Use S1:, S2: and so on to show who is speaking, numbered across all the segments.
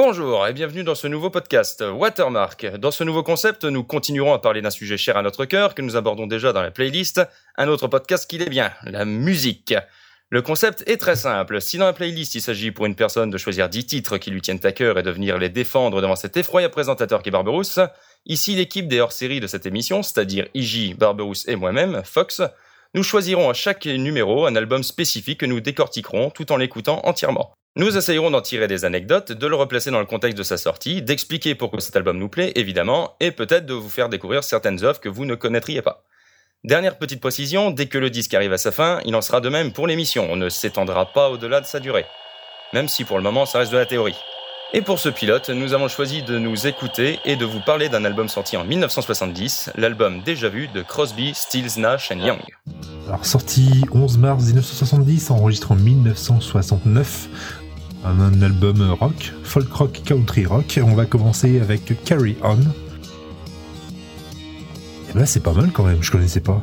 S1: Bonjour et bienvenue dans ce nouveau podcast Watermark. Dans ce nouveau concept, nous continuerons à parler d'un sujet cher à notre cœur que nous abordons déjà dans la playlist, un autre podcast qui l'est bien, la musique. Le concept est très simple. Si dans la playlist il s'agit pour une personne de choisir 10 titres qui lui tiennent à cœur et de venir les défendre devant cet effroyable présentateur qui est Barberousse, ici l'équipe des hors-séries de cette émission, c'est-à-dire Iji, Barberousse et moi-même, Fox, nous choisirons à chaque numéro un album spécifique que nous décortiquerons tout en l'écoutant entièrement. Nous essayerons d'en tirer des anecdotes, de le replacer dans le contexte de sa sortie, d'expliquer pourquoi cet album nous plaît, évidemment, et peut-être de vous faire découvrir certaines œuvres que vous ne connaîtriez pas. Dernière petite précision, dès que le disque arrive à sa fin, il en sera de même pour l'émission, on ne s'étendra pas au-delà de sa durée. Même si pour le moment ça reste de la théorie. Et pour ce pilote, nous avons choisi de nous écouter et de vous parler d'un album sorti en 1970, l'album déjà vu de Crosby, Stills, Nash Young.
S2: Alors sorti 11 mars 1970, enregistré en 1969, un, album rock, folk rock, country rock. On va commencer avec Carry On. Et ben c'est pas mal quand même, je connaissais pas.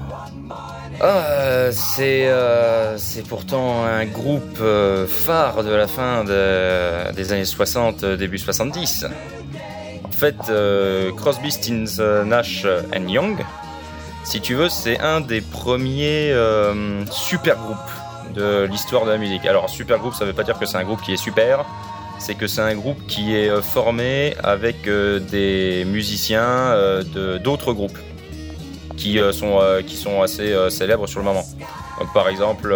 S1: Ah, c'est euh, c'est pourtant un groupe euh, phare de la fin des années 60, début 70. En fait, euh, Crosby, Stills, Nash and Young, si tu veux, c'est un des premiers super groupes de l'histoire de la musique. Alors, super groupe, ça veut pas dire que c'est un groupe qui est super, c'est que c'est un groupe qui est euh, formé avec euh, des musiciens euh, d'autres groupes qui sont, qui sont assez célèbres sur le moment. Donc, par exemple,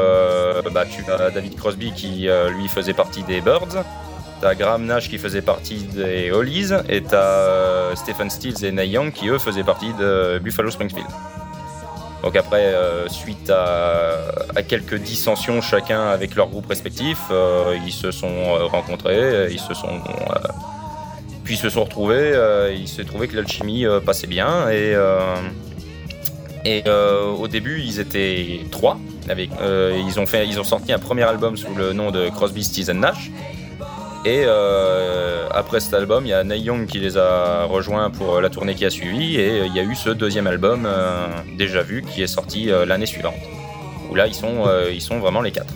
S1: bah, tu as David Crosby qui lui faisait partie des Birds. T'as Graham Nash qui faisait partie des Hollies et t'as Stephen Stills et Neil Young qui eux faisaient partie de Buffalo Springfield. Donc après, euh, suite à, quelques dissensions chacun avec leur groupe respectif, euh, ils se sont euh, rencontrés, ils se sont puis se sont retrouvés. il s'est trouvé que l'alchimie passait bien et et au début ils étaient trois. Avec, ils ont fait, ils ont sorti un premier album sous le nom de Crosby, Stills Nash. Et euh, après cet album, il y a Neil Young qui les a rejoints pour la tournée qui a suivi, et il y a eu ce deuxième album euh, déjà vu qui est sorti euh, l'année suivante, où là ils sont, ils sont vraiment les quatre.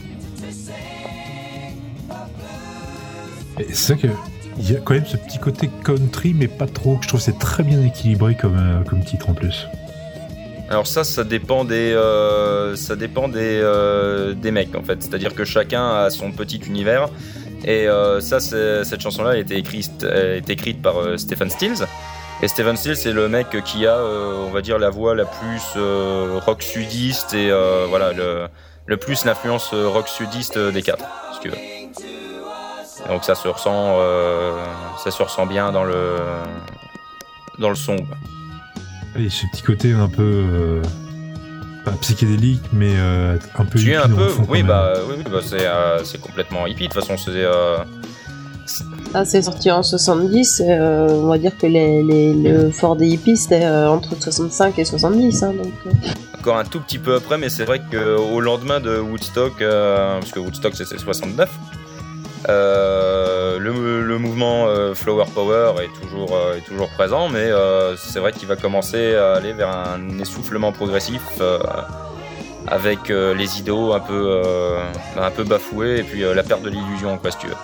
S2: C'est vrai qu'il y a quand même ce petit côté country, mais pas trop. Je trouve c'est très bien équilibré comme, comme titre en plus.
S1: Alors ça, ça dépend des, ça dépend des, des mecs en fait. C'est-à-dire que chacun a son petit univers. Et euh, ça, cette chanson-là a été écrite, écrite par euh, Stephen Stills. Et Stephen Stills, c'est le mec qui a, euh, on va dire, la voix la plus rock sudiste et voilà, le, le plus l'influence rock sudiste des quatre. Donc ça se ressent, ça se ressent bien dans le, dans le son.
S2: Et ce petit côté un peu pas psychédélique, mais euh, un peu.
S1: Tu un peu, oui, bah, oui, bah, euh, c'est complètement hippie. De toute façon, c'est. Euh,
S3: ah, c'est sorti en 70. on va dire que les, les, le fort des hippies c'était entre 65 et 70. Hein, donc,
S1: Encore un tout petit peu après, mais c'est vrai qu'au lendemain de Woodstock, parce que Woodstock c'était 69, euh, le, mouvement euh, Flower Power est toujours, euh, est toujours présent, mais c'est vrai qu'il va commencer à aller vers un essoufflement progressif avec les idéaux un peu, un peu bafoués et puis la perte de l'illusion, quoi, si tu veux.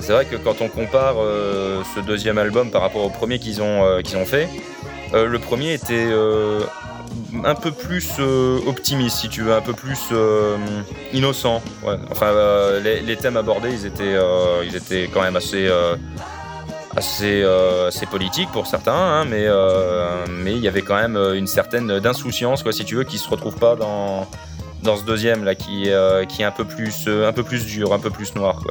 S1: C'est vrai que quand on compare ce deuxième album par rapport au premier qu'ils ont, qu'ils ont fait, le premier était un peu plus euh, optimiste, si tu veux, un peu plus euh, innocent. Enfin, euh, les, thèmes abordés, ils étaient, ils étaient quand même assez, assez, assez politiques pour certains, hein, mais mais il y avait quand même une certaine d'insouciance, quoi, si tu veux, qui se retrouve pas dans dans ce deuxième là, qui qui est un peu plus un peu plus dur, un peu plus noir.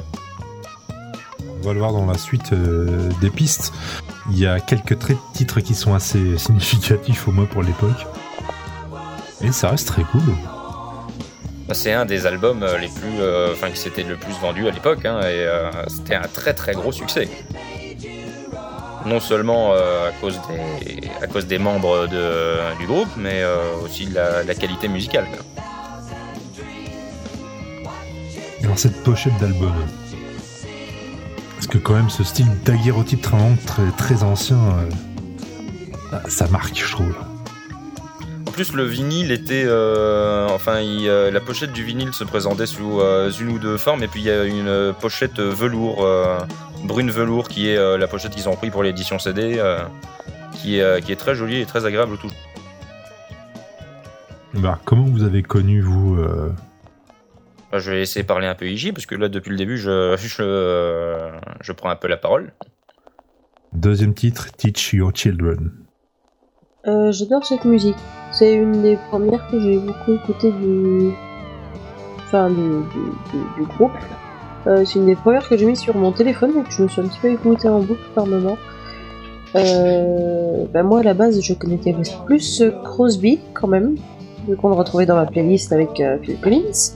S2: On va le voir dans la suite des pistes. Il y a quelques titres qui sont assez significatifs au moins pour l'époque. Et ça reste très cool.
S1: Bah, c'est un des albums euh, les plus, euh, enfin qui s'était le plus vendu à l'époque, hein, et euh, c'était un très très gros succès. Non seulement à cause des, à cause des membres de, du groupe, mais aussi de la, qualité musicale.
S2: Alors cette pochette d'album, parce que quand même ce style daguerreotype très, très ancien, ça marque, je trouve
S1: plus, le vinyle était. Euh, enfin, euh, la pochette du vinyle se présentait sous euh, une ou deux formes, et puis il y a une pochette velours brune velours qui est euh, la pochette qu'ils ont pris pour l'édition CD, euh, qui, est, euh, qui est très jolie et très agréable au tout.
S2: Bah, comment vous avez connu, vous euh,
S1: Bah, Je vais essayer de parler un peu IJ parce que là depuis le début je, je, je prends un peu la parole.
S2: Deuxième titre, Teach Your Children.
S3: Euh, J'adore cette musique. C'est une des premières que j'ai beaucoup écouté du, enfin du, groupe. Euh, c'est une des premières que j'ai mis sur mon téléphone et je me suis un petit peu écoutée en boucle par moment. Euh, bah moi à la base je connaissais plus Crosby quand même, qu'on le retrouvait dans ma playlist avec euh, Phil Collins.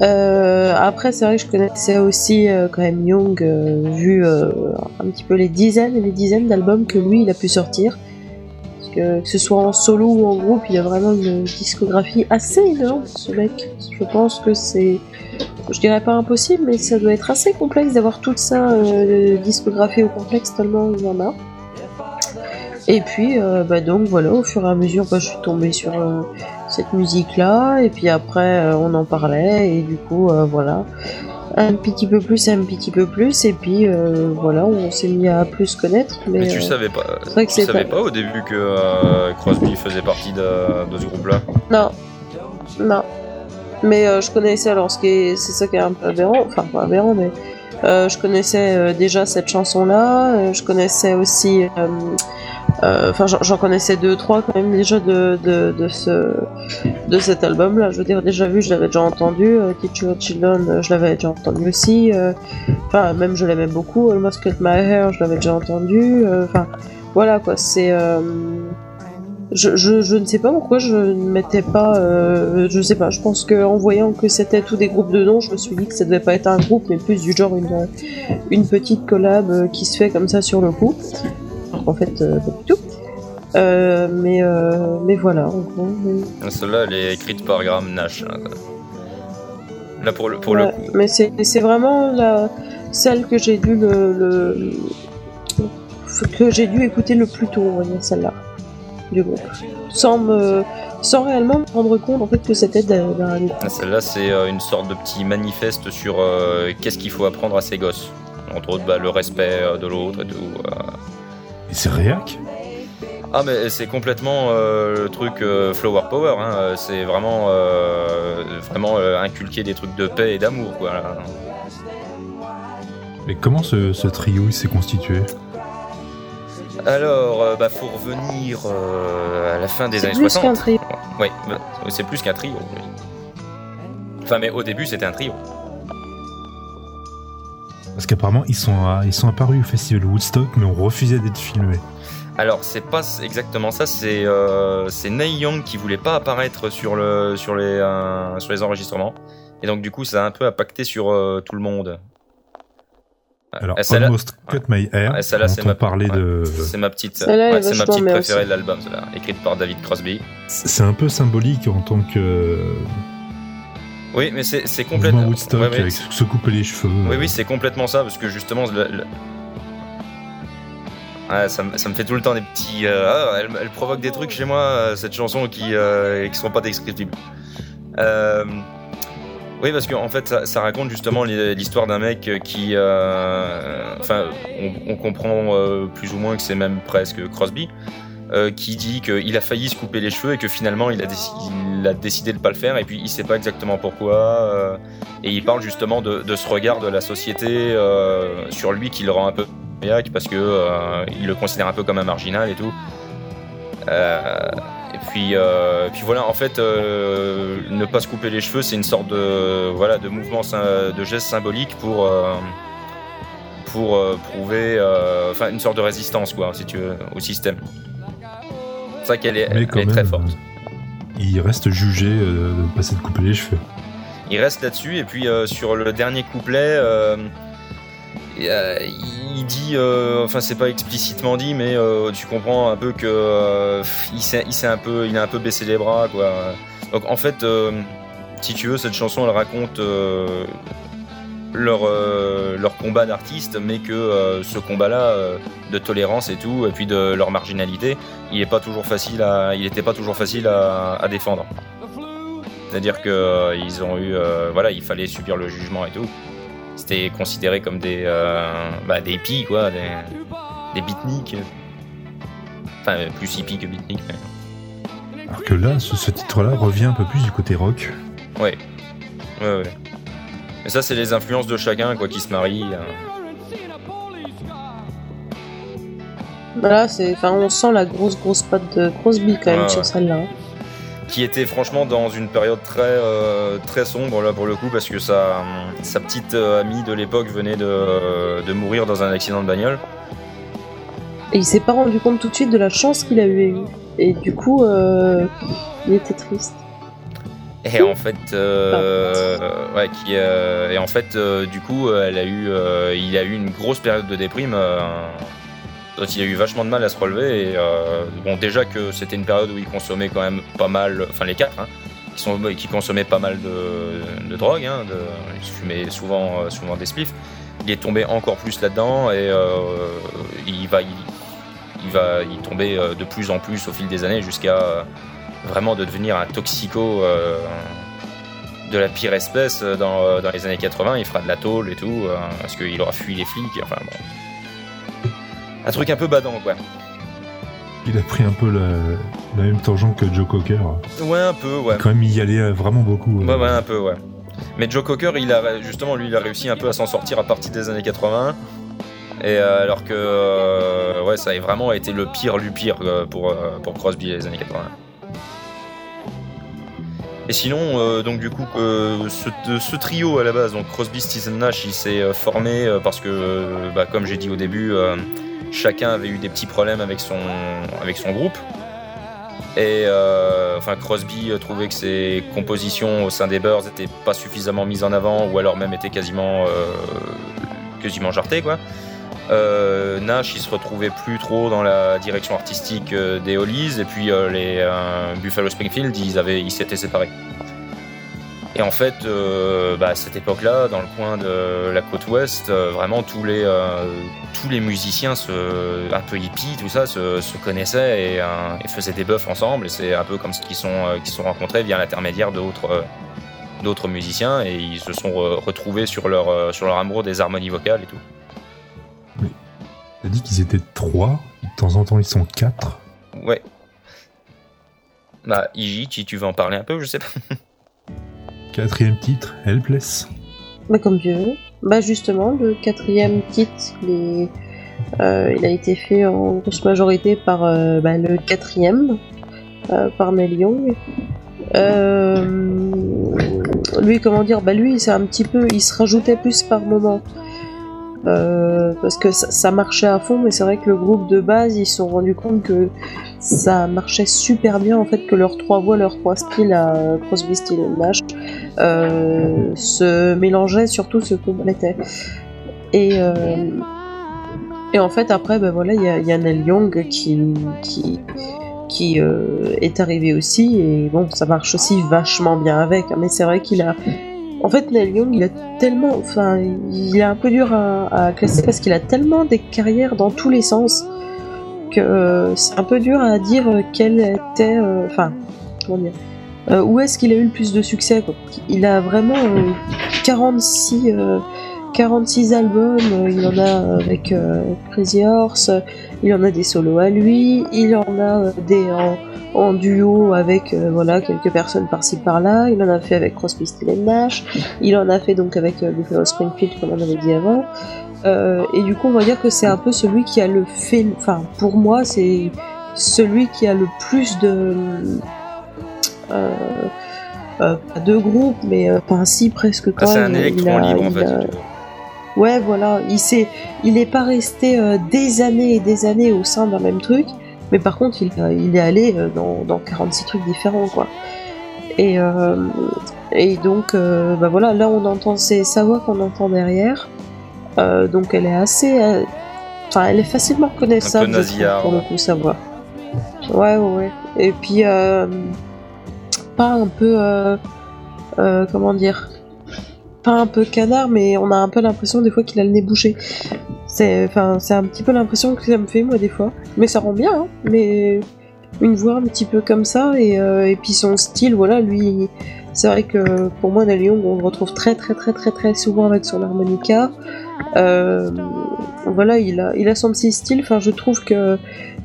S3: Euh, après c'est vrai que je connaissais aussi quand même Young, vu un petit peu les dizaines et les dizaines d'albums que lui il a pu sortir. Que, ce soit en solo ou en groupe, il a vraiment une discographie assez énorme, ce mec. Je pense que c'est, je dirais pas impossible, mais ça doit être assez complexe d'avoir tout ça euh, au complexe tellement il y en a. Et puis, euh, bah donc voilà, au fur et à mesure, bah, je suis tombée sur euh, cette musique-là, et puis après, euh, on en parlait, et du coup, voilà, un petit peu plus, un petit peu plus, et puis euh, voilà, on s'est mis à plus connaître. Mais,
S1: Mais tu
S3: euh,
S1: savais pas,
S3: vrai que
S1: tu savais
S3: pas-
S1: pas au début que euh, Crosby faisait partie de, de ce groupe-là?
S3: Non, non. Mais euh, je connaissais alors ce qui est, c'est ça qui est un peu aberrant, enfin pas aberrant, mais je connaissais déjà cette chanson-là. je connaissais aussi, euh, enfin j'en- connaissais deux trois quand même déjà de de, de ce de cet album-là. Je veux dire déjà vu, je l'avais déjà entendu. Euh, Teach Your Children, euh, je l'avais déjà entendu aussi. euh, Enfin même je l'aimais beaucoup. Almost Cut My Hair, je l'avais déjà entendu. Enfin voilà quoi, c'est je, ne sais pas pourquoi je ne mettais pas. je sais pas, je pense qu'en voyant que c'était tous des groupes de noms, je me suis dit que ça devait pas être un groupe, mais plus du genre une, une petite collab qui se fait comme ça sur le coup. Qu'en fait, euh, pas du tout. Euh, mais, euh, mais voilà, en gros. mais-
S1: Celle-là, elle est écrite par Graham Nash. hein. Là, pour le, pour le coup.
S3: Mais c'est vraiment la, celle que j'ai dû le, le- que j'ai dû écouter le plus tôt, on va dire celle-là, du groupe. Sans me, sans réellement me rendre compte en fait que c'était d'un groupe.
S1: Celle-là, c'est euh, une sorte de petit manifeste sur euh, qu'est-ce qu'il faut apprendre à ses gosses. Entre autres, bah, le respect euh, de l'autre et tout.
S2: Et c'est réac
S1: Ah, mais c'est complètement euh, le truc euh, Flower Power. hein. Euh, C'est vraiment, euh, vraiment euh, inculquer des trucs de paix et d'amour. quoi. là.
S2: Mais comment ce, ce trio il s'est constitué?
S1: Alors, bah, faut revenir euh, à la fin des
S3: C'est
S1: années
S3: plus
S1: 60.
S3: qu'un trio.
S1: Oui, bah, c'est plus qu'un trio. oui. Enfin, mais au début, c'était un trio.
S2: Parce qu'apparemment ils sont, à- ils sont apparus au festival Woodstock, mais on refusait d'être filmés.
S1: Alors, c'est pas exactement ça, c'est euh, c'est Neil Young qui voulait pas apparaître sur, le, sur, les, euh, sur les enregistrements. Et donc, du coup, ça a un peu impacté sur euh, tout le monde.
S2: Alors, Almost Cut My Hair, on
S1: c'est ma-
S2: parler
S1: ouais.
S2: de...
S1: C'est ma petite, ouais, c'est ma préférée
S3: aussi.
S1: de l'album, écrite par David Crosby.
S2: C'est un peu symbolique en tant que
S1: Oui, mais c'est complètement.
S2: Woodstock
S1: ouais, ouais,
S2: avec se couper les cheveux.
S1: Oui, oui, c'est complètement ça, parce que justement, le- le- Ouais, ça, me- ça me fait tout le temps des petits. euh, ah, elle, elle provoque des trucs chez moi, euh, cette chanson, qui, euh, qui sont pas descriptibles. Euh, oui, parce qu'en fait, ça, ça raconte justement l'hi- l'histoire d'un mec qui. euh, Enfin, on, on comprend euh, plus ou moins que c'est même presque Crosby. Euh, qui dit qu'il a failli se couper les cheveux et que finalement il a, décidé de pas le faire et puis il sait pas exactement pourquoi euh, et il parle justement de, ce regard de la société euh, sur lui qui le rend un peu parce que il le considère un peu comme un marginal et tout. Et puis, puis voilà, en fait, ne pas se couper les cheveux, c'est une sorte de voilà de mouvement, de geste symbolique pour pour prouver, enfin une sorte de résistance quoi, si tu veux, au système. C'est vrai qu'elle est,
S2: Mais
S1: elle
S2: quand
S1: est
S2: même,
S1: très forte.
S2: il reste jugé euh, de ne pas s'être coupé les cheveux.
S1: Il reste là-dessus et puis euh, sur le dernier couplet, euh, euh, il dit, euh, enfin c'est pas explicitement dit, mais euh, tu comprends un peu que euh, il s'est, il s'est un peu, il a un peu baissé les bras quoi. Donc en fait, euh, si tu veux, cette chanson elle raconte euh, leur euh, leur combat d'artiste, mais que euh, ce combat-là euh, de tolérance et tout, et puis de leur marginalité, il est pas toujours facile à, il était pas toujours facile à, à défendre. C'est-à-dire que ils ont eu, voilà, il fallait subir le jugement et tout. c'était considéré comme des, bah, des hippies, quoi, des, des beatniks. Enfin, plus hippies que beatniks. Mais...
S2: Alors que là, ce, ce titre-là revient un peu plus du côté rock.
S1: Ouais. Ouais, ouais. Mais ça, c'est les influences de chacun, quoi, qui se marie.
S3: Voilà, c'est, enfin, on sent la grosse, grosse patte de Crosby quand même sur celle-là. hein.
S1: qui était franchement dans une période très euh, très sombre là pour le coup parce que sa, sa petite euh, amie de l'époque venait de, de mourir dans un accident de bagnole.
S3: Et il s'est pas rendu compte tout de suite de la chance qu'il a eu. Et du coup, euh, il était triste.
S1: Et en fait, euh, ouais, euh, et en fait, euh, du coup, elle a eu, il a eu une grosse période de déprime. dont il a eu vachement de mal à se relever. Bon, déjà que c'était une période où il consommait quand même pas mal, enfin les quatre, hein, qui, sont, qui consommaient pas mal de, drogue. Hein, de, il fumait souvent, souvent des spliffs. Il est tombé encore plus là-dedans et il va, il, il va y tomber de plus en plus au fil des années jusqu'à vraiment de devenir un toxico euh, de la pire espèce euh, dans, euh, dans les années 80. Il fera de la tôle et tout euh, parce qu'il aura fui les flics. Enfin bon. Un truc un peu badant quoi.
S2: Il a pris un peu la, la même tangente que Joe Cocker.
S1: Ouais, un peu, ouais.
S2: Quand même, il y allait vraiment beaucoup.
S1: Ouais, ouais, un peu, ouais. Mais Joe Cocker, il a justement, lui, il a réussi un peu à s'en sortir à partir des années 80. Et euh, alors que, euh, ouais, ça a vraiment été le pire du pire euh, pour, pour Crosby les années 80. Et sinon, euh, donc du coup, euh, ce, trio à la base, donc Crosby, Stills Nash, il s'est euh, formé parce que, bah, comme j'ai dit au début, chacun avait eu des petits problèmes avec son, avec son groupe. Et enfin, Crosby trouvait que ses compositions au sein des Birds n'étaient pas suffisamment mises en avant, ou alors même étaient quasiment, quasiment jartées, quoi. Euh, Nash, il se retrouvait plus trop dans la direction artistique euh, des Hollies, et puis euh, les Buffalo Springfield, ils avaient, ils s'étaient séparés. Et en fait, bah, à cette époque-là, dans le coin de la côte ouest, vraiment tous les, tous les musiciens se, un peu hippies, tout ça, se, connaissaient et, faisaient des buffs ensemble. Et c'est un peu comme ce qu'ils sont, qui sont rencontrés via l'intermédiaire d'autres, d'autres musiciens et ils se sont re- retrouvés sur leur, sur leur amour des harmonies vocales et tout.
S2: A dit qu'ils étaient trois. De temps en temps, ils sont quatre.
S1: Ouais. Bah, Iji, si tu veux en parler un peu, je sais pas.
S2: Quatrième titre, Helpless.
S3: Bah, comme Dieu veut. Bah, justement, le quatrième titre, il, est- euh, il a été fait en grosse majorité par euh, bah, le quatrième, euh, par Neil Young. Euh, lui, comment dire, bah lui, c'est un petit peu, il se rajoutait plus par moment. Euh, parce que ça, marchait à fond, mais c'est vrai que le groupe de base, ils se sont rendus compte que ça marchait super bien, en fait, que leurs trois voix, leurs trois styles à Crosby, Stills et Nash euh, se mélangeaient, surtout se complétaient. Et, euh, et en fait, après, ben voilà, il y a, y Neil Young qui, euh, est arrivé aussi, et bon, ça marche aussi vachement bien avec, hein, mais c'est vrai qu'il a. En fait, Neil Young, il a tellement. Enfin, il est un peu dur à, classer parce qu'il a tellement des carrières dans tous les sens que euh, c'est un peu dur à dire quel était. euh, Enfin, comment dire euh, où est-ce qu'il a eu le plus de succès. Il a vraiment euh, 46, euh, 46 albums, euh, il en a avec euh, Crazy Horse, euh, il en a des solos à lui, il en a euh, des en duo avec euh, voilà quelques personnes par-ci par-là, il en a fait avec Crosby, Stills et Nash, il en a fait donc avec euh, Buffalo Springfield comme on avait dit avant. Euh, et du coup, on va dire que c'est un peu celui qui a le fait, enfin pour moi, c'est celui qui a le plus de euh, euh, pas deux groupes, mais euh, enfin si presque quand
S1: Ah, c'est
S3: même.
S1: un
S3: Il
S1: électron
S3: a-
S1: libre en fait.
S3: a-. Ouais, voilà, il s'est, il est pas resté euh, des années et des années au sein d'un même truc, mais par contre, il, il est allé euh, dans, dans 46 trucs différents, quoi. Et, euh, et donc, euh, bah voilà, là on entend, c'est sa voix qu'on entend derrière, Euh, donc elle est assez, euh, enfin, elle est facilement reconnaissable, pour le coup, sa voix. Ouais, ouais, ouais. Et puis, euh, pas un peu, euh, euh, comment dire, pas un peu canard, mais on a un peu l'impression des fois qu'il a le nez bouché. C'est, enfin, c'est un petit peu l'impression que ça me fait moi des fois. Mais ça rend bien, hein. Mais une voix un petit peu comme ça et, euh, puis son style, voilà, lui, C'est vrai que pour moi, Young, on le retrouve très très très très très souvent avec son harmonica. Euh, voilà, il a, il a son petit style. Enfin, je trouve que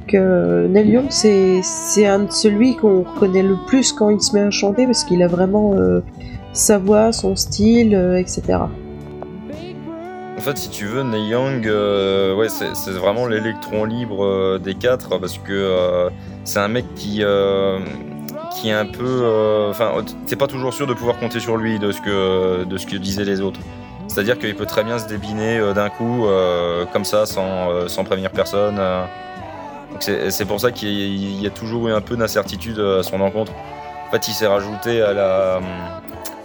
S3: que Young, c'est c'est un celui qu'on reconnaît le plus quand il se met à chanter parce qu'il a vraiment euh, sa voix, son style, euh, etc.
S1: En fait, si tu veux, Neil Young, euh, ouais, c'est vraiment l'électron libre euh, des quatre parce que euh, c'est un mec qui qui est un peu, enfin, t'es pas toujours sûr de pouvoir compter sur lui de ce que de ce que disaient les autres. C'est-à-dire qu'il peut très bien se débiner d'un coup, comme ça, sans, sans prévenir personne. C'est pour ça qu'il y a toujours eu un peu d'incertitude à son encontre. En fait, il s'est rajouté à la,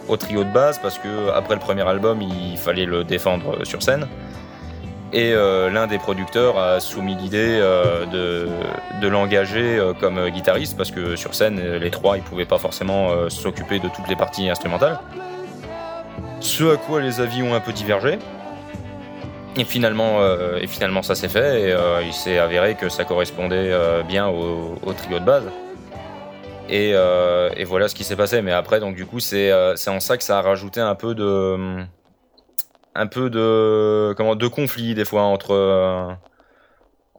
S1: au trio de base parce que après le premier album, il fallait le défendre sur scène. Et euh, l'un des producteurs a soumis l'idée euh, de, l'engager euh, comme guitariste parce que sur scène, les trois, ils pouvaient pas forcément euh, s'occuper de toutes les parties instrumentales. Ce à quoi les avis ont un peu divergé. Et finalement, euh, et finalement ça s'est fait et euh, il s'est avéré que ça correspondait bien au trio de base. Et, euh, et, voilà ce qui s'est passé. Mais après, donc du coup, c'est euh, c'est en ça que ça a rajouté un peu de un peu de comment de conflit des fois entre euh,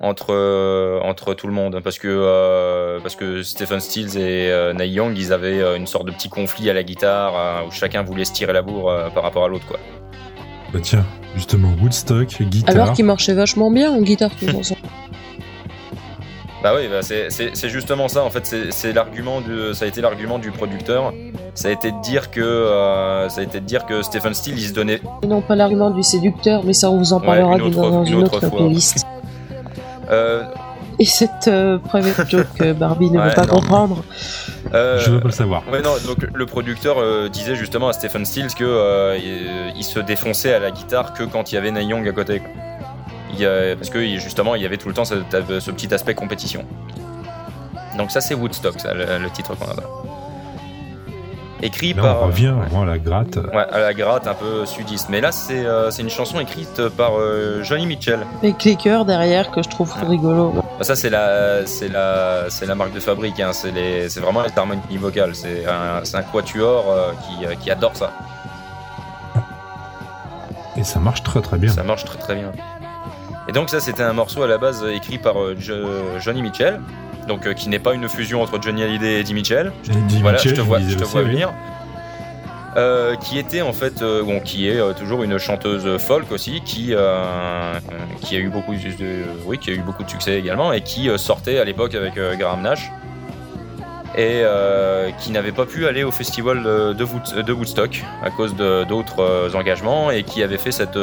S1: entre euh, entre tout le monde parce que euh, parce que Stephen Stills et euh, Neil Young ils avaient une sorte de petit conflit à la guitare où chacun voulait se tirer la bourre par rapport à l'autre quoi.
S2: Bah tiens, justement Woodstock, guitare.
S3: Alors qu'il marchait vachement bien en guitare tout ensemble.
S1: Bah oui, bah c'est justement ça. En fait, c'est l'argument de, ça a été l'argument du producteur. Ça a été de dire que, euh, ça a été de dire que Stephen Steele, il se donnait.
S3: Non, pas l'argument du séducteur, mais ça on vous en parlera
S1: ouais, une autre,
S3: dans une,
S1: une
S3: autre,
S1: autre
S3: playlist.
S1: Euh,
S3: Et cette euh, private joke que Barbie ne
S1: Ouais,
S3: veut pas
S1: non.
S3: comprendre.
S1: euh,
S2: Je veux pas le savoir.
S1: Ouais, non, donc le producteur euh, disait justement à Stephen Stills que euh, il, il se défonçait à la guitare que quand il y avait Neil Young à côté. quoi. Il y a- parce que justement, il y avait tout le temps ce, ce petit aspect compétition. Donc ça, c'est Woodstock, ça, le, le titre qu'on a. Écrit
S2: Là,
S1: par.
S2: on revient vraiment à la gratte.
S1: Ouais, à la gratte un peu sudiste. Mais là, c'est euh, une chanson écrite par euh, Johnny Mitchell.
S3: Les chœurs derrière que je trouve rigolo.
S1: Bah, Ça, c'est la, c'est la, c'est la marque de fabrique. Hein. C'est vraiment les harmonies vocales. C'est un, un quatuor euh, qui, euh, qui adore ça.
S2: Et ça marche très très bien.
S1: Ça marche très très bien. Et donc ça, c'était un morceau à la base euh, écrit par euh, Jo- Johnny Mitchell, donc euh, qui n'est pas une fusion entre Johnny Hallyday et Eddie Mitchell.
S2: Eddie
S1: voilà,
S2: Mitchell,
S1: je te vois, je te venir. Euh, qui était en fait, euh, bon, qui est euh, toujours une chanteuse folk aussi, qui qui a eu beaucoup de, oui, qui a eu beaucoup de succès également et qui sortait à l'époque avec Graham Nash et qui n'avait pas pu aller au festival de, de Wood- de Woodstock à cause d'autres engagements et qui avait fait cette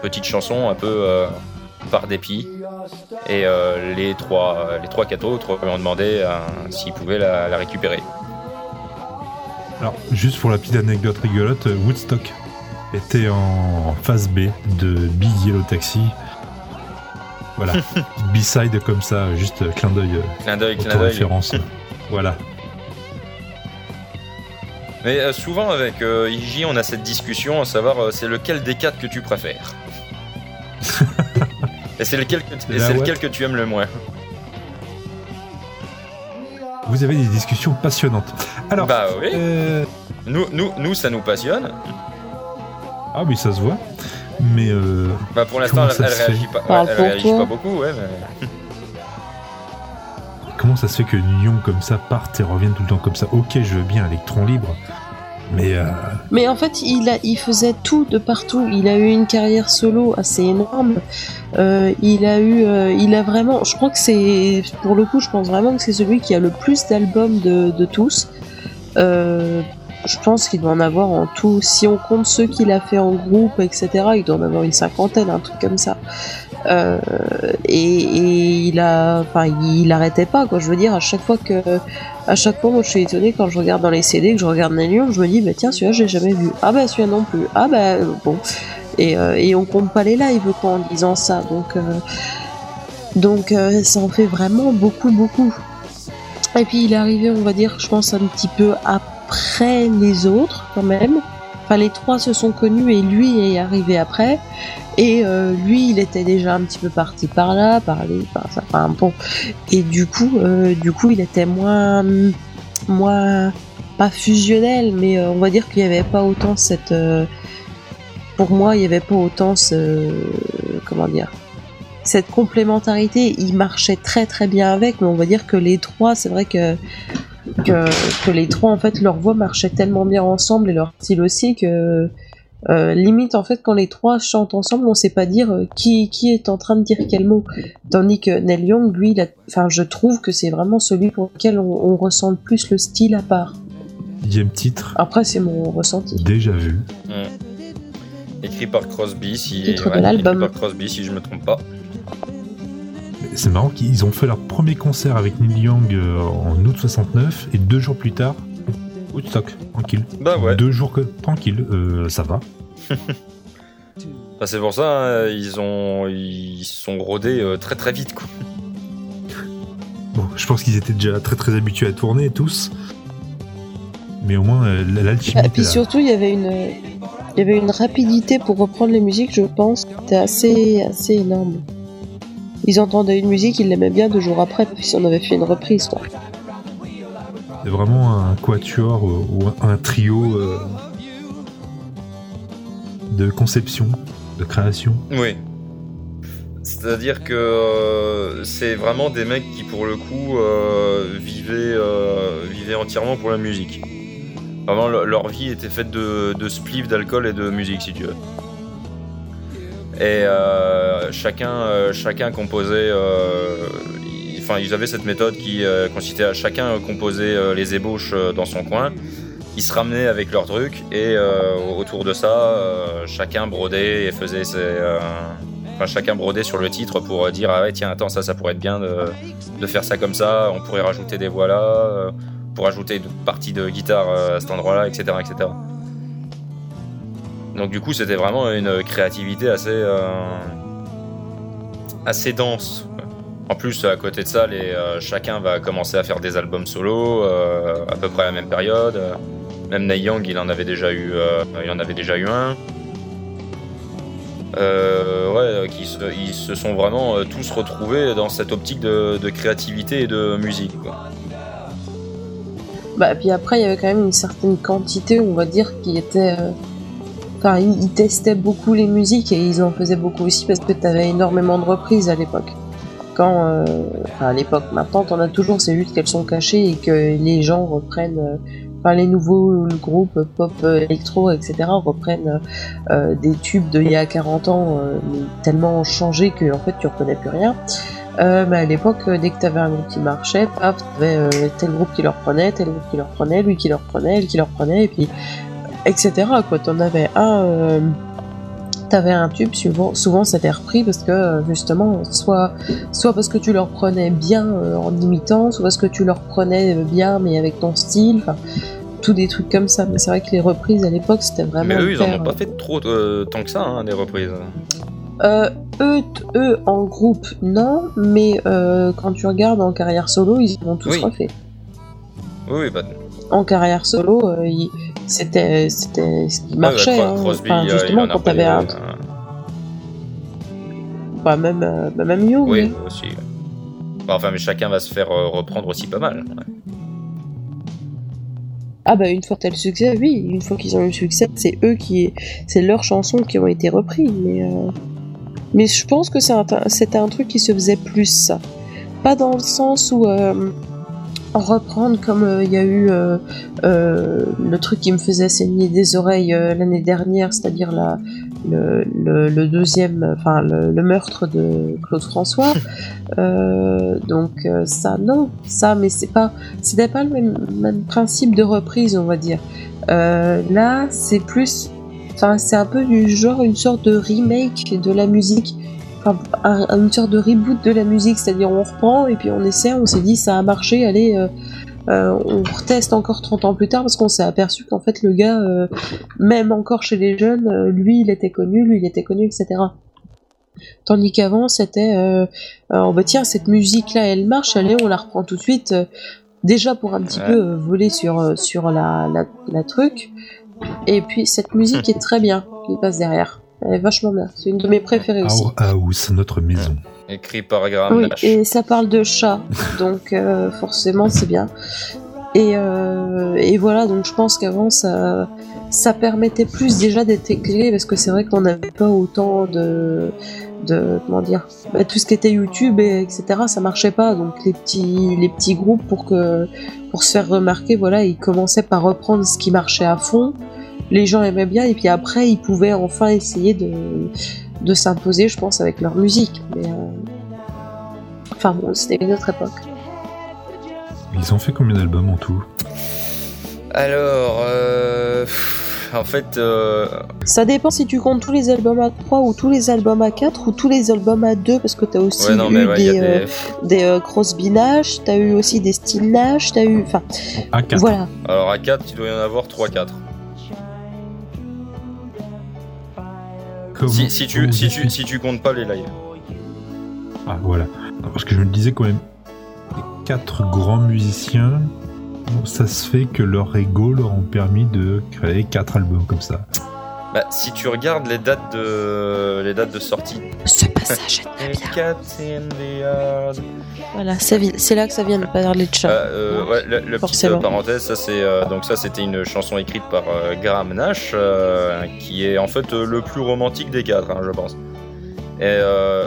S1: petite chanson un peu par dépit. Et euh, les trois, les trois quatre autres lui ont demandé euh, s'ils pouvaient la, la récupérer.
S2: Alors, juste pour la petite anecdote rigolote, Woodstock était en phase B de Big Yellow Taxi. Voilà, B-side comme ça, juste clin d'œil, euh,
S1: Clin d'œil, clin d'œil.
S2: voilà.
S1: Mais euh, souvent avec euh, Iji, on a cette discussion à savoir euh, c'est lequel des quatre que tu préfères? et c'est lequel, que tu- et
S2: Là,
S1: c'est
S2: ouais.
S1: lequel que tu aimes le moins.
S2: Vous avez des discussions passionnantes. Alors,
S1: Bah oui.
S2: euh,
S1: Nous, nous, nous, ça nous passionne.
S2: ah oui, ça se voit. Mais euh,
S1: Bah pour l'instant,
S2: Comment
S1: elle,
S2: ça
S1: elle
S2: se
S1: réagit pas, ouais, elle réagit pas beaucoup, ouais. Mais...
S2: comment ça se fait que Nyon comme ça parte et revienne tout le temps comme ça? Ok, je veux bien électron libre, mais euh,
S3: Mais en fait, il, faisait tout de partout. Il a eu une carrière solo assez énorme. Euh, il a eu, euh, il a vraiment. Je crois que c'est, pour le coup, je pense vraiment que c'est celui qui a le plus d'albums de, tous. Je pense qu'il doit en avoir en tout. Si on compte ceux qu'il a fait en groupe, etc., il doit en avoir une cinquantaine, un truc comme ça. Euh, et, il a, enfin, il arrêtait pas, quoi. Je veux dire, à chaque fois que, à chaque fois, moi, je suis étonnée quand je regarde dans les CD, que je regarde Young, je me dis, bah tiens, celui-là, je l'ai jamais vu. Ah bah celui-là non plus. Ah bah bon. Et, euh, on compte pas les lives quoi en disant ça, donc euh, donc ça en fait vraiment beaucoup beaucoup. Et puis il est arrivé, on va dire, je pense un petit peu après les autres quand même. Enfin les trois se sont connus et lui est arrivé après. Et euh, lui, il était déjà un petit peu parti par là, par les, par ça, enfin bon. Et du coup, euh, du coup, il était moins, moins, pas fusionnel, mais on va dire qu'il n'y avait pas autant cette. pour moi, il n'y avait pas autant ce. Comment dire cette complémentarité, il marchait très très bien avec, mais on va dire que les trois, c'est vrai que, que, les trois, en fait, leur voix marchait tellement bien ensemble et leur style aussi que euh, limite, en fait, quand les trois chantent ensemble, on sait pas dire euh, qui, qui est en train de dire quel mot. Tandis que Neil Young, lui, enfin, je trouve que c'est vraiment celui pour lequel on, ressent le plus le style à part.
S2: Dixième titre.
S3: Après, c'est mon ressenti.
S2: Déjà vu.
S1: Écrit par Crosby, si,
S3: titre de l'album.
S1: par Crosby, si je me trompe pas.
S2: C'est marrant qu'ils ont fait leur premier concert avec Neil Young euh, en août 69 et deux jours plus tard, Woodstock, tranquille.
S1: Bah ouais.
S2: Deux jours que tranquille, euh, ça va.
S1: bah c'est pour ça, hein, ils ont ils sont rodés euh, très très vite quoi.
S2: Bon, je pense qu'ils étaient déjà très très habitués à tourner tous, mais au moins l'alchimie.
S3: Et puis surtout, il y avait une il y avait une rapidité pour reprendre les musiques, je pense, c'était assez assez énorme ils entendaient une musique, ils l'aimaient bien deux jours après, puis si on avait fait une reprise.
S2: C'est vraiment un quatuor ou un trio euh, de conception, de création.
S1: Oui. C'est-à-dire que euh, c'est vraiment des mecs qui, pour le coup, euh, vivaient, vivaient, entièrement pour la musique. Vraiment, leur vie était faite de, de spliff, d'alcool et de musique, si tu veux. Et euh, chacun, euh, chacun composait. Euh, enfin, ils avaient cette méthode qui consistait à chacun composer les ébauches dans son coin. Ils se ramenaient avec leurs trucs et autour de ça, chacun brodait et faisait ses. Enfin, chacun brodait sur le titre pour dire ah ouais tiens attends ça ça pourrait être bien de, de faire ça comme ça on pourrait rajouter des voix là pour ajouter une partie de guitare à cet endroit là etc etc donc du coup, c'était vraiment une créativité assez, euh, assez dense. En plus, à côté de ça, euh, chacun va commencer à faire des albums solo euh, à peu près à la même période. Même Neil Young, il en avait déjà eu, il en avait déjà eu un. ouais, ils se sont vraiment tous retrouvés dans cette optique de, créativité et de musique.
S3: Bah, puis après, il y avait quand même une certaine quantité, on va dire, qui était Enfin, ils, testaient beaucoup les musiques et ils en faisaient beaucoup aussi parce que tu avais énormément de reprises à l'époque. Quand, euh, enfin, à l'époque, maintenant, t'en as toujours, c'est juste qu'elles sont cachées et que les gens reprennent, euh, enfin, les nouveaux groupes pop, électro, etc., reprennent euh, des tubes d'il y a 40 ans, tellement changés que, en fait, tu reconnais plus rien. mais à l'époque, dès que tu avais un groupe qui marchait, paf, t'avais tel groupe qui leur prenait, tel groupe qui leur prenait, lui qui leur prenait, lui qui leur prenait, et puis etc. Quoi, t'en avais un, euh, t'avais un tube, souvent, souvent c'était repris parce que euh, justement, soit, soit parce que tu leur prenais bien euh, en imitant, soit parce que tu leur prenais bien mais avec ton style, enfin, tous des trucs comme ça. Mais c'est vrai que les reprises à l'époque c'était vraiment.
S1: Mais eux, ils en ont pas fait trop tant que ça, hein, des reprises.
S3: eux, eux, en groupe, non, mais quand tu regardes en carrière solo, ils ont tous refait.
S1: Oui, bah...
S3: En carrière solo, ils, c'était c'était ce qui marchait. hein. enfin, euh, justement, quand t'avais un. Bah, même, euh, bah, même Young.
S1: Oui, aussi. Bah, enfin, mais chacun va se faire euh, reprendre aussi pas mal.
S3: Ah bah une fois tel succès, oui, une fois qu'ils ont eu le succès, c'est eux qui, c'est leurs chansons qui ont été reprises. Mais mais je pense que c'était un, truc qui se faisait plus ça, pas dans le sens où reprendre comme euh, il y a eu euh, euh, le truc qui me faisait saigner des oreilles l'année dernière, c'est-à-dire la, le, deuxième, enfin le, meurtre de Claude François. donc ça, non, ça, mais c'est pas, c'était pas le même, principe de reprise, on va dire. là, c'est plus, enfin c'est un peu du genre une sorte de remake de la musique une sorte de reboot de la musique, c'est-à-dire on reprend et puis on essaie, on s'est dit ça a marché, allez, euh, euh, on reteste encore 30 ans plus tard parce qu'on s'est aperçu qu'en fait le gars, euh, même encore chez les jeunes, lui il était connu, lui il était connu, etc. Tandis qu'avant c'était, oh bah tiens cette musique là elle marche, allez on la reprend tout de suite, déjà pour un petit peu voler sur, sur la, la, la truc, et puis cette musique est très bien qui passe derrière. Elle est vachement bien. C'est une de mes préférées aussi.
S2: House, notre maison.
S1: Écrit par Graham
S3: Oui, et ça parle de chat, donc euh, forcément c'est bien. Et, euh, et voilà, donc je pense qu'avant ça, ça permettait plus déjà d'être éclairé parce que c'est vrai qu'on n'avait pas autant de, de comment dire, bah, tout ce qui était YouTube et etc. Ça marchait pas, donc les petits, les petits groupes pour que pour se faire remarquer, voilà, ils commençaient par reprendre ce qui marchait à fond. Les gens aimaient bien et puis après ils pouvaient enfin essayer de, de s'imposer, je pense, avec leur musique. Mais euh, enfin bon, c'était une autre époque.
S2: Ils ont fait combien d'albums en tout?
S1: Alors, euh, en fait, euh,
S3: Ça dépend si tu comptes tous les albums à 3 ou tous les albums à 4 ou tous les albums à 2 parce que t'as aussi
S1: ouais, non,
S3: eu
S1: mais ouais,
S3: des,
S1: a
S3: euh,
S1: des...
S3: des euh, Crosby Nash, t'as eu aussi des Steel Nash, t'as eu. Enfin,
S2: À 4.
S3: voilà.
S1: Alors à 4, il doit y en avoir 3-4. Si, si, tu, si, tu, si tu comptes pas les lives.
S2: Ah, voilà. Parce que je me disais quand même, les quatre grands musiciens, ça se fait que leur ego leur ont permis de créer quatre albums comme ça.
S1: Bah, si tu regardes les dates de, les dates de sortie.
S3: Ce passage est bien.
S1: Yard.
S3: Voilà, c'est là que ça vient de parler de chat.
S1: euh, ouais, la, la petite parenthèse, ça c'est euh, donc ça c'était une chanson écrite par euh, Graham Nash, euh, qui est en fait le plus romantique des quatre, hein, je pense. Et euh,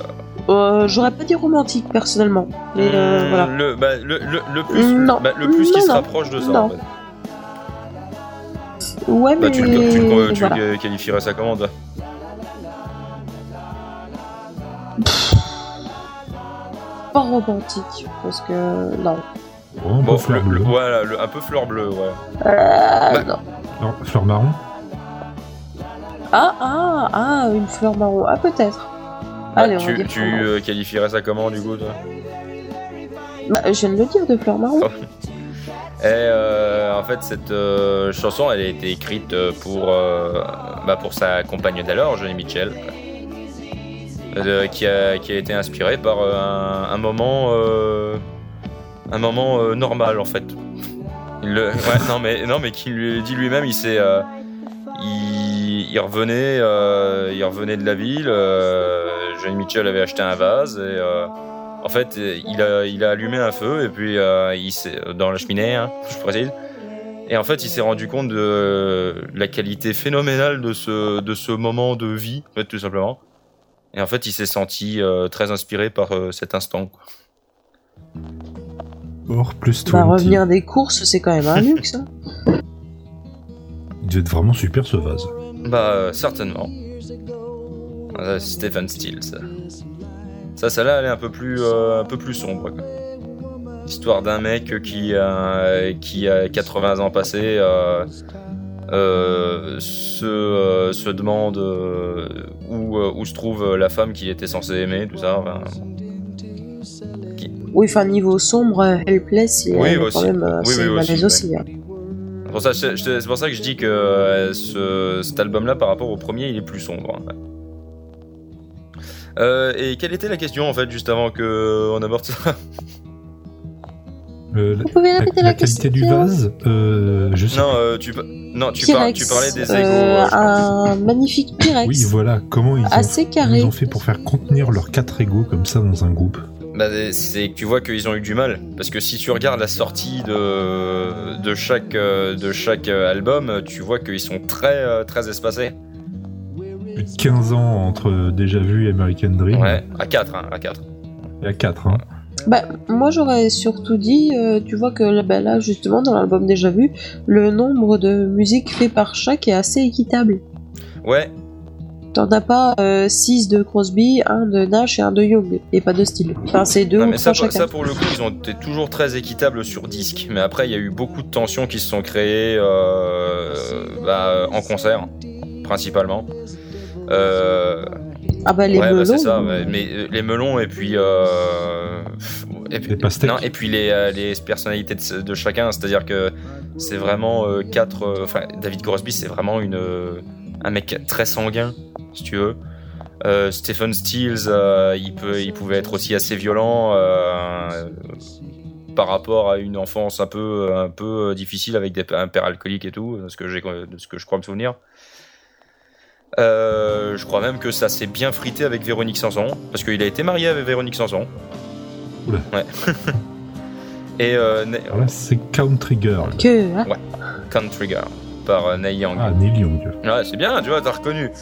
S3: J'aurais pas dit romantique personnellement, mais euh,
S1: hmm,
S3: voilà.
S1: le, bah, le, le, le plus, bah, le plus qui
S3: Non,
S1: se rapproche de ça. En fait.
S3: Ouais,
S1: Bah,
S3: mais
S1: tu, le, tu, le- tu
S3: voilà.
S1: le qualifierais ça comment toi
S3: pas romantique parce que non.
S2: Oh, un
S1: Bon,
S2: peu fleur
S1: voilà, le- un peu fleur bleue, ouais.
S3: Euh,
S1: Bah.
S3: non.
S2: Non, fleur marron
S3: Ah ah ah une fleur marron. Ah peut-être.
S1: Bah,
S3: Allez, on va
S1: tu euh, qualifierais ça comment du coup toi?
S3: Bah, je viens de le dire de fleur marron.
S1: Et euh, en fait, cette euh, chanson, elle a été écrite euh, pour, euh, bah, pour sa compagne d'alors, Johnny Mitchell, qui, a, qui a été inspirée par un, moment, un moment normal en fait. Non mais non mais qui lui dit lui-même, il s'est, il, revenait, il revenait de la ville. Johnny Mitchell avait acheté un vase et en fait, il a, il a allumé un feu et puis euh, il dans la cheminée, hein, je précise. Et en fait, il s'est rendu compte de la qualité phénoménale de ce, de ce moment de vie, en fait, tout simplement. Et en fait, il s'est senti euh, très inspiré par euh, cet instant. quoi.
S2: Or plus
S3: Bah
S2: 20.
S3: revenir des courses, c'est quand même un luxe. hein.
S2: Il devait être vraiment super ce vase.
S1: Bah, euh, certainement. Euh, Stephen Stills. Ça, celle-là, elle est un peu plus, euh, un peu plus sombre. quoi. Histoire d'un mec qui, a- qui a 80 ans passés, euh, euh, se, euh, se demande euh, où, euh, où se trouve la femme qu'il était censé aimer, tout ça. enfin,
S3: Oui, enfin niveau sombre, euh, Helpless, il
S1: Oui, aussi.
S3: euh,
S1: Oui, oui, aussi,
S3: aussi. hein.
S1: C'est pour, ça, je- je- c'est pour ça que je dis que euh, ce, cet album-là, par rapport au premier, il est plus sombre. hein. Euh, et quelle était la question en fait juste avant que on aborde ça?
S2: Euh, la,
S3: Vous pouvez répéter
S2: la
S3: la,
S2: qualité du vase, euh, je sais.
S1: Non, euh, tu, non tu, par-
S3: T-Rex,
S1: tu parlais des
S3: euh,
S1: égos. euh,
S3: un magnifique T-Rex.
S2: Oui, voilà. Comment ils ont,
S3: Assez
S2: comment
S3: carré.
S2: ils ont fait pour faire contenir leurs quatre égos comme ça dans un groupe
S1: Bah, c'est que tu vois qu'ils ont eu du mal parce que si tu regardes la sortie de de chaque de chaque album, tu vois qu'ils sont très très espacés.
S2: Plus de 15 ans entre Déjà Vu et American Dream.
S1: Ouais, à 4 hein, à 4.
S2: Il y a 4. Hein.
S3: Bah, moi j'aurais surtout dit, euh, tu vois que bah, là justement dans l'album déjà vu, le nombre de musiques fait par chaque est assez équitable.
S1: Ouais,
S3: T'en as pas 6 de Crosby, un de Nash et un de Young, et pas de style. Enfin c'est deux
S1: Non,
S3: ou
S1: mais ça,
S3: chacun.
S1: ça, pour le coup, ils ont été toujours très équitables sur disque. Mais après, il y a eu beaucoup de tensions qui se sont créées euh, bah, en concert, principalement. Euh,
S3: Ah bah les
S1: ouais, bah,
S3: melons.
S1: c'est ça. Mais euh, les melons et puis. euh, et puis
S2: Les pastèques.
S1: non, et puis les, les personnalités de, de chacun. C'est-à-dire que c'est vraiment euh, quatre. euh, Enfin, David Crosby, c'est vraiment une, euh, un mec très sanguin, si tu veux. Euh, Stephen Stills, euh, il, peut, il pouvait être aussi assez violent euh, par rapport à une enfance un peu, un peu difficile avec des, un père alcoolique et tout, de ce que, j'ai, de ce que je crois me souvenir. Euh, je crois même que ça s'est bien frité avec Véronique Sanson, parce qu'il a été marié avec Véronique Sanson.
S2: Oula.
S1: Ouais. Et euh,
S2: Alors là, c'est Country Girl.
S3: Que, hein
S1: Country Girl par euh, Neil Young.
S2: Ah, Neil Young.
S1: Ouais, c'est bien, tu vois, t'as reconnu.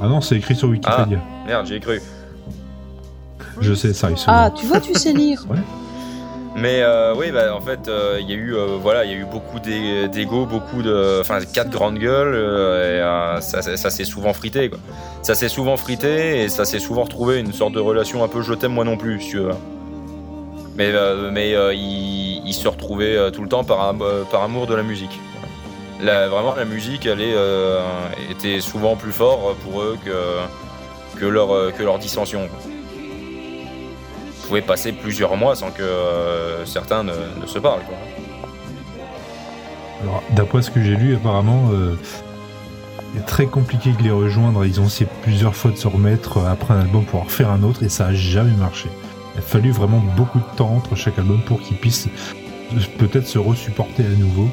S2: Ah non, c'est écrit sur Wikipédia.
S1: Merde, j'ai cru.
S2: Je sais ça, il se
S3: Ah, tu vois, tu sais lire.
S1: Mais euh, oui, bah, en fait, euh, il y a eu, euh, voilà, il y a eu beaucoup d'ego, beaucoup de, enfin, quatre grandes gueules, euh, et euh, ça, s'est souvent frité, quoi. Ça s'est souvent frité et ça s'est souvent retrouvé une sorte de relation un peu je t'aime moi non plus, si tu veux. Mais, euh, euh, ils, se retrouvaient euh, tout le temps par, am- euh, par amour de la musique. Vraiment, la musique, elle est, euh, était souvent plus fort pour eux que, leur, euh, que leur dissension. quoi pouvait passer plusieurs mois sans que euh, certains ne, ne se parlent. Quoi.
S2: Alors, d'après ce que j'ai lu, apparemment, euh, c'est très compliqué de les rejoindre. Ils ont essayé plusieurs fois de se remettre après un album pour en refaire un autre et ça a jamais marché. Il a fallu vraiment beaucoup de temps entre chaque album pour qu'ils puissent peut-être se resupporter à nouveau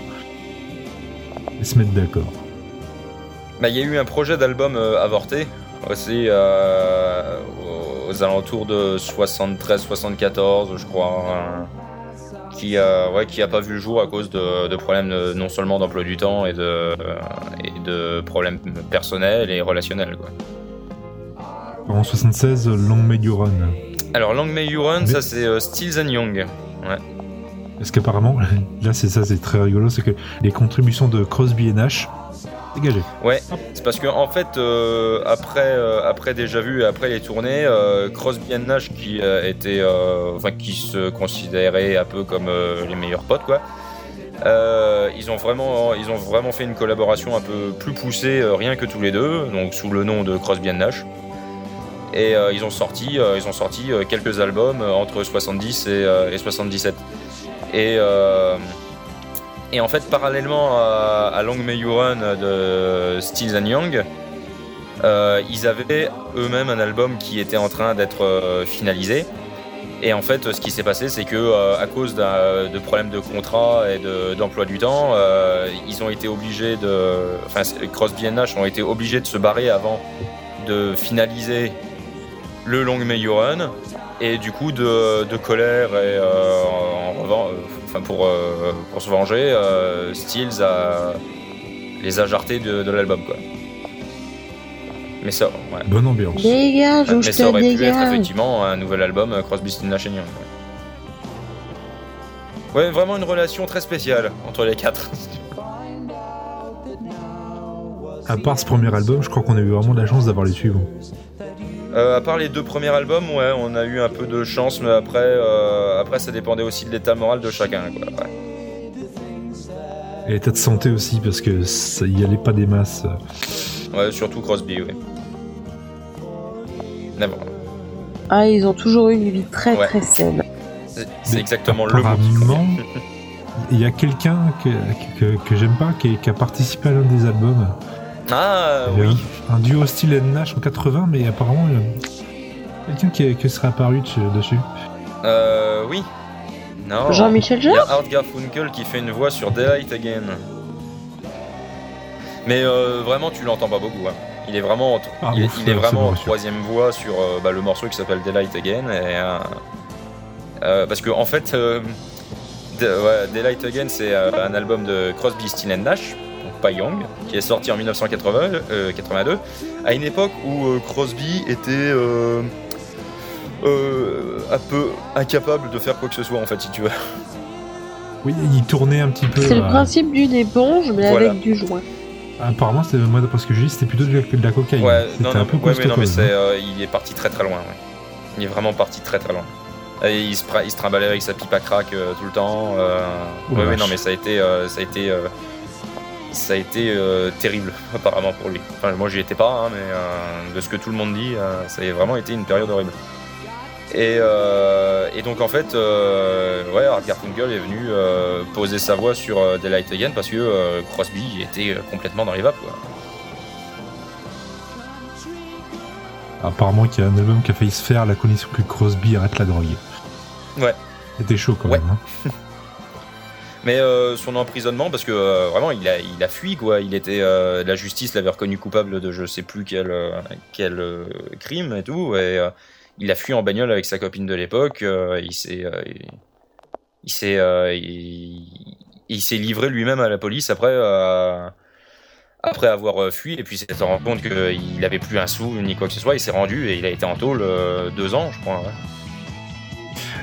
S2: et se mettre d'accord.
S1: Bah, Il y a eu un projet d'album euh, avorté aussi euh, aux alentours de 73-74, je crois, hein, qui a, ouais, qui a pas vu le jour à cause de, de problèmes de- non seulement d'emploi du temps et de, euh, et de problèmes personnels et relationnels. Quoi.
S2: En 76, Long May You Run.
S1: Alors, Long May You Run,
S2: Mais-
S1: ça c'est euh, Stills and Young.
S2: Parce qu'apparemment, là c'est ça, c'est très rigolo, c'est que les contributions de Crosby et Nash, dégagées.
S1: Ouais, c'est parce que en fait, euh, après, euh, après déjà vu après les tournées, euh, Crosby and Nash qui était, enfin qui se considérait un peu comme les meilleurs potes quoi. ils ont vraiment, ils ont vraiment fait une collaboration un peu plus poussée, rien que tous les deux, donc sous le nom de Crosby and Nash. Et ils ont sorti, ils ont sorti quelques albums entre 70 et, et 77. Et et en fait, parallèlement à, Long May You Run de Stills and Young, euh, ils avaient eux-mêmes un album qui était en train d'être euh, finalisé. Et en fait, ce qui s'est passé, c'est que euh, à cause de problèmes de contrat et de- d'emploi du temps, ils ont été obligés de, enfin, Crosby et ont été obligés de se barrer avant de finaliser le Long May You Run. Et du coup, de, de colère et en revan- euh, enfin pour, euh, pour se venger, euh, Stills a, les a jartés de, de l'album quoi. Mais ça, ouais.
S2: Bonne ambiance.
S3: Dégage
S1: Mais ça aurait pu être effectivement un nouvel album euh, Crosby, Stills, Nash Young. Ouais. ouais, vraiment une relation très spéciale entre les quatre.
S2: À part ce premier album, je crois qu'on a eu vraiment de la chance d'avoir les suivants.
S1: Euh, à part les deux premiers albums, ouais, on a eu un peu de chance, mais après, euh, après ça dépendait aussi de l'état moral de chacun. Quoi. Ouais.
S2: Et l'état de santé aussi, parce que ça y allait pas des masses.
S1: Ouais, surtout Crosby, ouais. Mais bon,
S3: Ah, ils ont toujours eu une vie très
S1: Ouais.
S3: très saine.
S1: c'est exactement le mot.
S2: il y a quelqu'un que, que, que j'aime pas qui, qui a participé à l'un des albums.
S1: Ah oui,
S2: un, un duo style and Nash en 80, mais apparemment, il y a quelqu'un qui, qui serait apparu dessus.
S1: euh, oui. Non.
S3: Jean-Michel
S1: Il y
S3: Jarre
S1: a Art Garfunkel qui fait une voix sur Daylight Again. Mais euh, vraiment, tu l'entends pas beaucoup. hein. Il est vraiment, en-
S2: Ah,
S1: il, est-
S2: ouf,
S1: il est
S2: c'est
S1: vraiment en
S2: sûr.
S1: troisième voix sur euh, bah, le morceau qui s'appelle Daylight Again. Et, euh, euh, parce que en fait, euh, de- ouais, Daylight Again, c'est euh, un album de Crosby, Stills and Nash, Young, qui est sorti en 1980, euh, 82, à une époque où euh, Crosby était euh, euh, un peu incapable de faire quoi que ce soit en fait, si tu veux.
S2: Oui, il tournait un petit peu.
S3: C'est le principe d'une éponge, mais
S1: Voilà.
S3: avec du joint.
S2: Apparemment, c'était- moi, d'après ce que j'ai dit, c'était plutôt de la, de la cocaïne.
S1: Ouais,
S2: c'était
S1: non,
S2: un peu
S1: ouais, ouais, non, mais il est parti très très loin. ouais. Il est vraiment parti très très loin. Et il se, il se trimballait avec sa pipe à crack euh, tout le temps. euh,
S2: Oh,
S1: ouais, ouais, non, mais ça a été, euh, ça a été, euh, ça a été euh, terrible apparemment pour lui. Enfin, moi j'y étais pas, hein, mais euh, de ce que tout le monde dit, euh, ça a vraiment été une période horrible. Et, euh, et donc en fait, ouais, Art Garfunkel est venu poser sa voix sur Daylight Again parce que Crosby était complètement dans les vapes. Quoi.
S2: Apparemment, qu'il y a un album qui a failli se faire à la condition que Crosby arrête la drogue.
S1: Ouais.
S2: C'était chaud quand
S1: Ouais.
S2: même. hein.
S1: Mais euh, son emprisonnement, parce que euh, vraiment, il a, il a fui, quoi. Il était, euh, la justice l'avait reconnu coupable de je sais plus quel, quel crime et tout. Et il a fui en bagnole avec sa copine de l'époque. il s'est, il, s'est il, s'est livré lui-même à la police après après avoir fui et puis s'est rendu compte qu'il avait plus un sou ni quoi que ce soit. Il s'est rendu et il a été en tôle deux ans, je crois.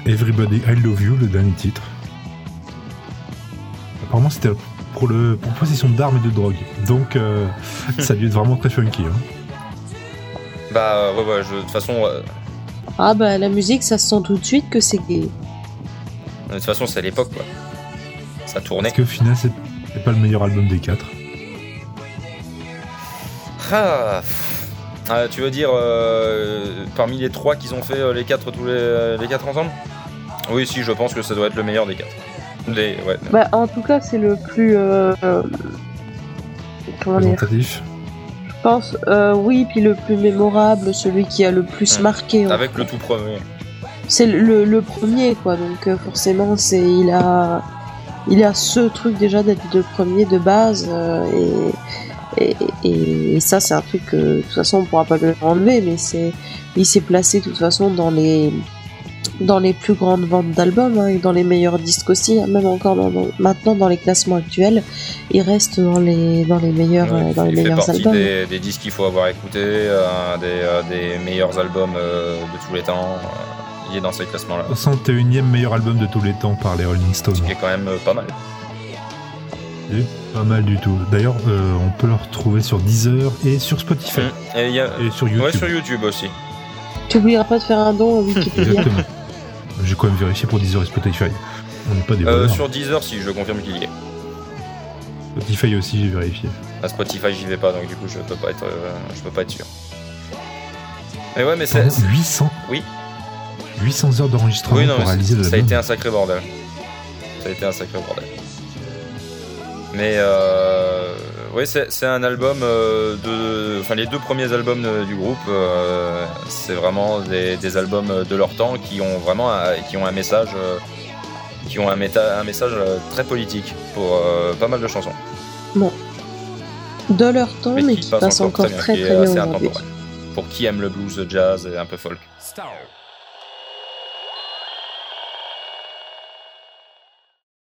S2: Everybody I Love You, le dernier titre. Apparemment, c'était pour, le, pour possession d'armes et de drogue. Donc, euh, ça a dû être vraiment très funky. hein.
S1: Bah ouais, ouais, je- de toute façon, euh,
S3: Ah bah la musique, ça se sent tout de suite que c'est gay.
S1: de toute façon, c'est à l'époque quoi. Ça tournait.
S2: Est-ce qu'au final, c'est pas le meilleur album des quatre
S1: Ah, pff. Ah, tu veux dire euh, parmi les trois qu'ils ont fait euh, les quatre tous les, les quatre ensemble? Oui, si, je pense que ça doit être le meilleur des quatre. Ouais.
S3: Bah en tout cas, c'est le plus... euh, comment dire Je pense, euh, oui, puis le plus mémorable, celui qui a le plus marqué.
S1: Avec
S3: fait.
S1: le tout premier.
S3: C'est le, le premier, quoi. Donc euh, forcément, c'est il a il a ce truc déjà d'être le premier de base euh, et, et, et ça c'est un truc que de toute façon on pourra pas le enlever, mais c'est il s'est placé de toute façon dans les dans les plus grandes ventes d'albums hein, et dans les meilleurs disques aussi, hein, même encore dans, dans- maintenant dans les classements actuels, il reste dans les dans les meilleurs
S1: Ouais,
S3: euh, dans les
S1: il fait
S3: meilleurs albums.
S1: des, des disques qu'il faut avoir écouté, euh, des, euh, des meilleurs albums euh, de tous les temps. euh, il est dans ces classements-là.
S2: 61e meilleur album de tous les temps par les Rolling Stones.
S1: Ce qui est quand même euh, pas mal.
S2: Pas mal du tout. D'ailleurs, euh, on peut le retrouver sur Deezer et sur Spotify.
S1: Mm. Et il y a...
S2: Et sur YouTube.
S1: Ouais, sur YouTube aussi.
S3: Tu oublieras pas de faire un don à Wikipédia.
S2: Exactement. J'ai quand même vérifié pour Deezer et Spotify. On n'est pas des
S1: Euh, sur Deezer, si, je confirme qu'il y est.
S2: Spotify aussi, j'ai vérifié.
S1: À Spotify, j'y vais pas, donc du coup, je peux pas être, euh, je peux pas être sûr. Mais ouais, mais c'est.
S2: Pardon, 800
S1: Oui.
S2: 800 heures d'enregistrement
S1: Oui, non,
S2: pour
S1: mais
S2: réaliser de
S1: ça a été un sacré bordel. Ça a été un sacré bordel. Mais euh, oui, c'est un album euh, de. Enfin, les deux premiers albums du groupe, euh, c'est vraiment des, des albums de leur temps qui ont vraiment un, qui ont un message. euh, qui ont un, méta- un message très politique pour euh, pas mal de chansons.
S3: de leur temps, mais, qui passe encore très très bien aujourd'hui.
S1: intemporel. Pour qui aime le blues, le jazz et un peu folk.
S4: Star